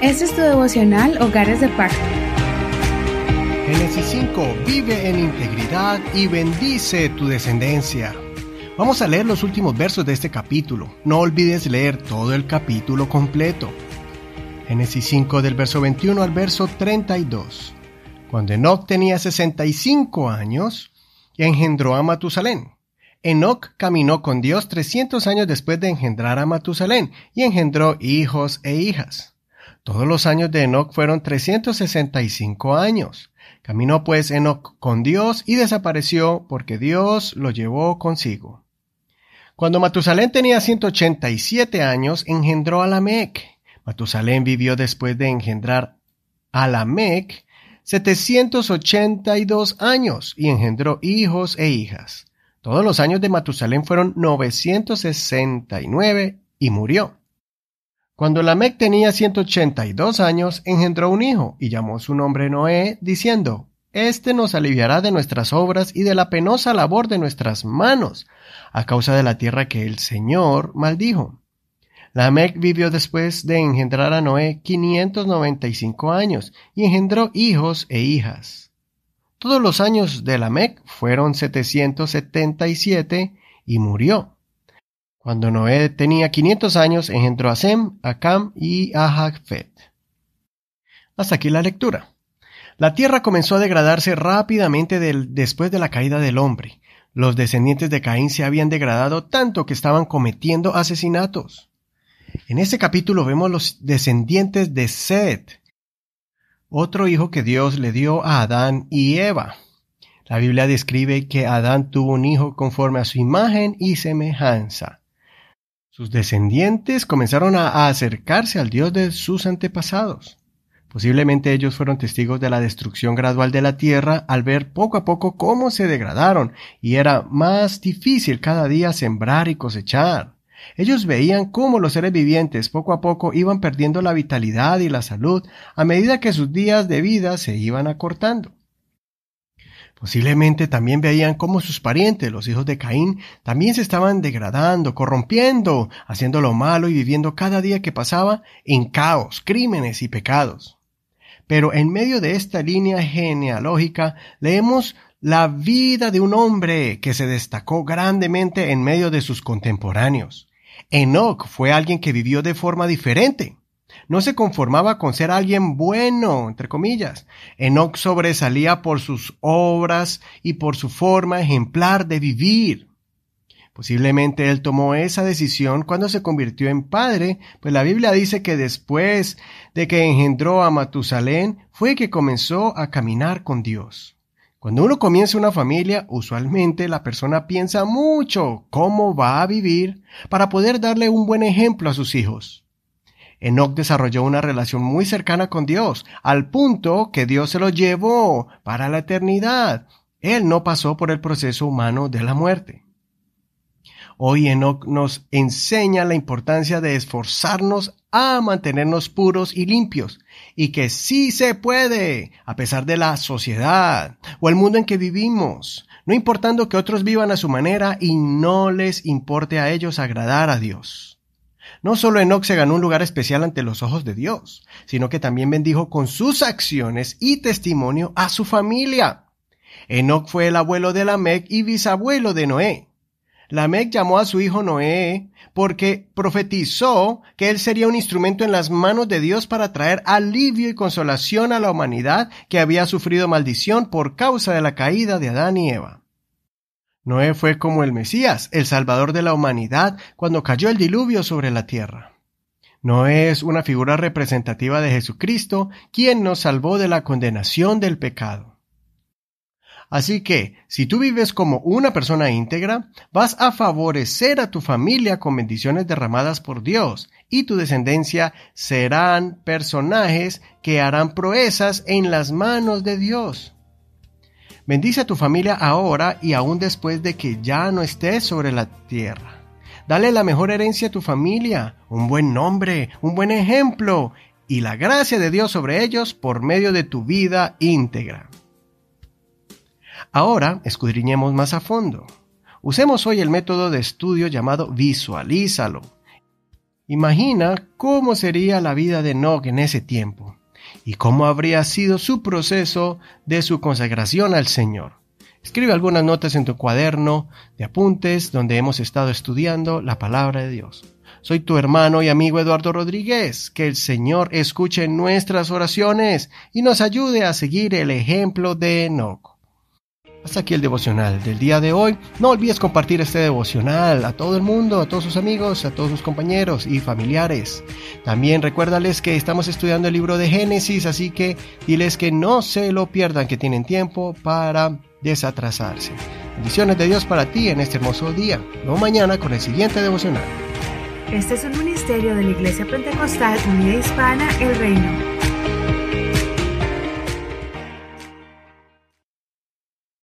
Este es tu devocional Hogares de Pacto. Génesis 5. Vive en integridad y bendice tu descendencia. Vamos a leer los últimos versos de este capítulo. No olvides leer todo el capítulo completo. Génesis 5 del verso 21 al verso 32. Cuando Enoch tenía 65 años, engendró a Matusalén. Enoch caminó con Dios 300 años después de engendrar a Matusalén y engendró hijos e hijas. Todos los años de Enoch fueron 365 años. Caminó pues Enoch con Dios y desapareció porque Dios lo llevó consigo. Cuando Matusalén tenía 187 años, engendró a Lamec. Matusalén vivió después de engendrar a Lamec 782 años y engendró hijos e hijas. Todos los años de Matusalén fueron 969 y murió. Cuando Lamec tenía 182 años, engendró un hijo y llamó su nombre Noé, diciendo, Este nos aliviará de nuestras obras y de la penosa labor de nuestras manos, a causa de la tierra que el Señor maldijo. Lamec vivió después de engendrar a Noé 595 años y engendró hijos e hijas. Todos los años de Lamec fueron 777 y murió. Cuando Noé tenía 500 años, engendró a Sem, a Cam y a Jafet. Hasta aquí la lectura. La tierra comenzó a degradarse rápidamente después de la caída del hombre. Los descendientes de Caín se habían degradado tanto que estaban cometiendo asesinatos. En este capítulo vemos los descendientes de Seth, otro hijo que Dios le dio a Adán y Eva. La Biblia describe que Adán tuvo un hijo conforme a su imagen y semejanza. Sus descendientes comenzaron a acercarse al Dios de sus antepasados. Posiblemente ellos fueron testigos de la destrucción gradual de la tierra al ver poco a poco cómo se degradaron y era más difícil cada día sembrar y cosechar. Ellos veían cómo los seres vivientes poco a poco iban perdiendo la vitalidad y la salud a medida que sus días de vida se iban acortando. Posiblemente también veían cómo sus parientes, los hijos de Caín, también se estaban degradando, corrompiendo, haciendo lo malo y viviendo cada día que pasaba en caos, crímenes y pecados. Pero en medio de esta línea genealógica leemos la vida de un hombre que se destacó grandemente en medio de sus contemporáneos. Enoch fue alguien que vivió de forma diferente. No se conformaba con ser alguien bueno, entre comillas. Enoch sobresalía por sus obras y por su forma ejemplar de vivir. Posiblemente él tomó esa decisión cuando se convirtió en padre, pues la Biblia dice que después de que engendró a Matusalén fue que comenzó a caminar con Dios. Cuando uno comienza una familia, usualmente la persona piensa mucho cómo va a vivir para poder darle un buen ejemplo a sus hijos. Enoch desarrolló una relación muy cercana con Dios, al punto que Dios se lo llevó para la eternidad. Él no pasó por el proceso humano de la muerte. Hoy Enoch nos enseña la importancia de esforzarnos a mantenernos puros y limpios, y que sí se puede, a pesar de la sociedad o el mundo en que vivimos, no importando que otros vivan a su manera y no les importe a ellos agradar a Dios. No solo Enoch se ganó un lugar especial ante los ojos de Dios, sino que también bendijo con sus acciones y testimonio a su familia. Enoch fue el abuelo de Lamec y bisabuelo de Noé. Lamec llamó a su hijo Noé porque profetizó que él sería un instrumento en las manos de Dios para traer alivio y consolación a la humanidad que había sufrido maldición por causa de la caída de Adán y Eva. Noé fue como el Mesías, el Salvador de la humanidad, cuando cayó el diluvio sobre la tierra. Noé es una figura representativa de Jesucristo, quien nos salvó de la condenación del pecado. Así que, si tú vives como una persona íntegra, vas a favorecer a tu familia con bendiciones derramadas por Dios, y tu descendencia serán personajes que harán proezas en las manos de Dios. Bendice a tu familia ahora y aún después de que ya no estés sobre la tierra. Dale la mejor herencia a tu familia, un buen nombre, un buen ejemplo y la gracia de Dios sobre ellos por medio de tu vida íntegra. Ahora escudriñemos más a fondo. Usemos hoy el método de estudio llamado visualízalo. Imagina cómo sería la vida de Enoch en ese tiempo y cómo habría sido su proceso de su consagración al Señor. Escribe algunas notas en tu cuaderno de apuntes donde hemos estado estudiando la palabra de Dios. Soy tu hermano y amigo Eduardo Rodríguez. Que el Señor escuche nuestras oraciones y nos ayude a seguir el ejemplo de Enoch. Hasta aquí el devocional del día de hoy. No olvides compartir este devocional a todo el mundo, a todos sus amigos, a todos sus compañeros y familiares. También recuérdales que estamos estudiando el libro de Génesis, así que diles que no se lo pierdan, que tienen tiempo para desatrasarse. Bendiciones de Dios para ti en este hermoso día. Nos mañana con el siguiente devocional. Este es un ministerio de la Iglesia Pentecostal Unida Hispana El Reino.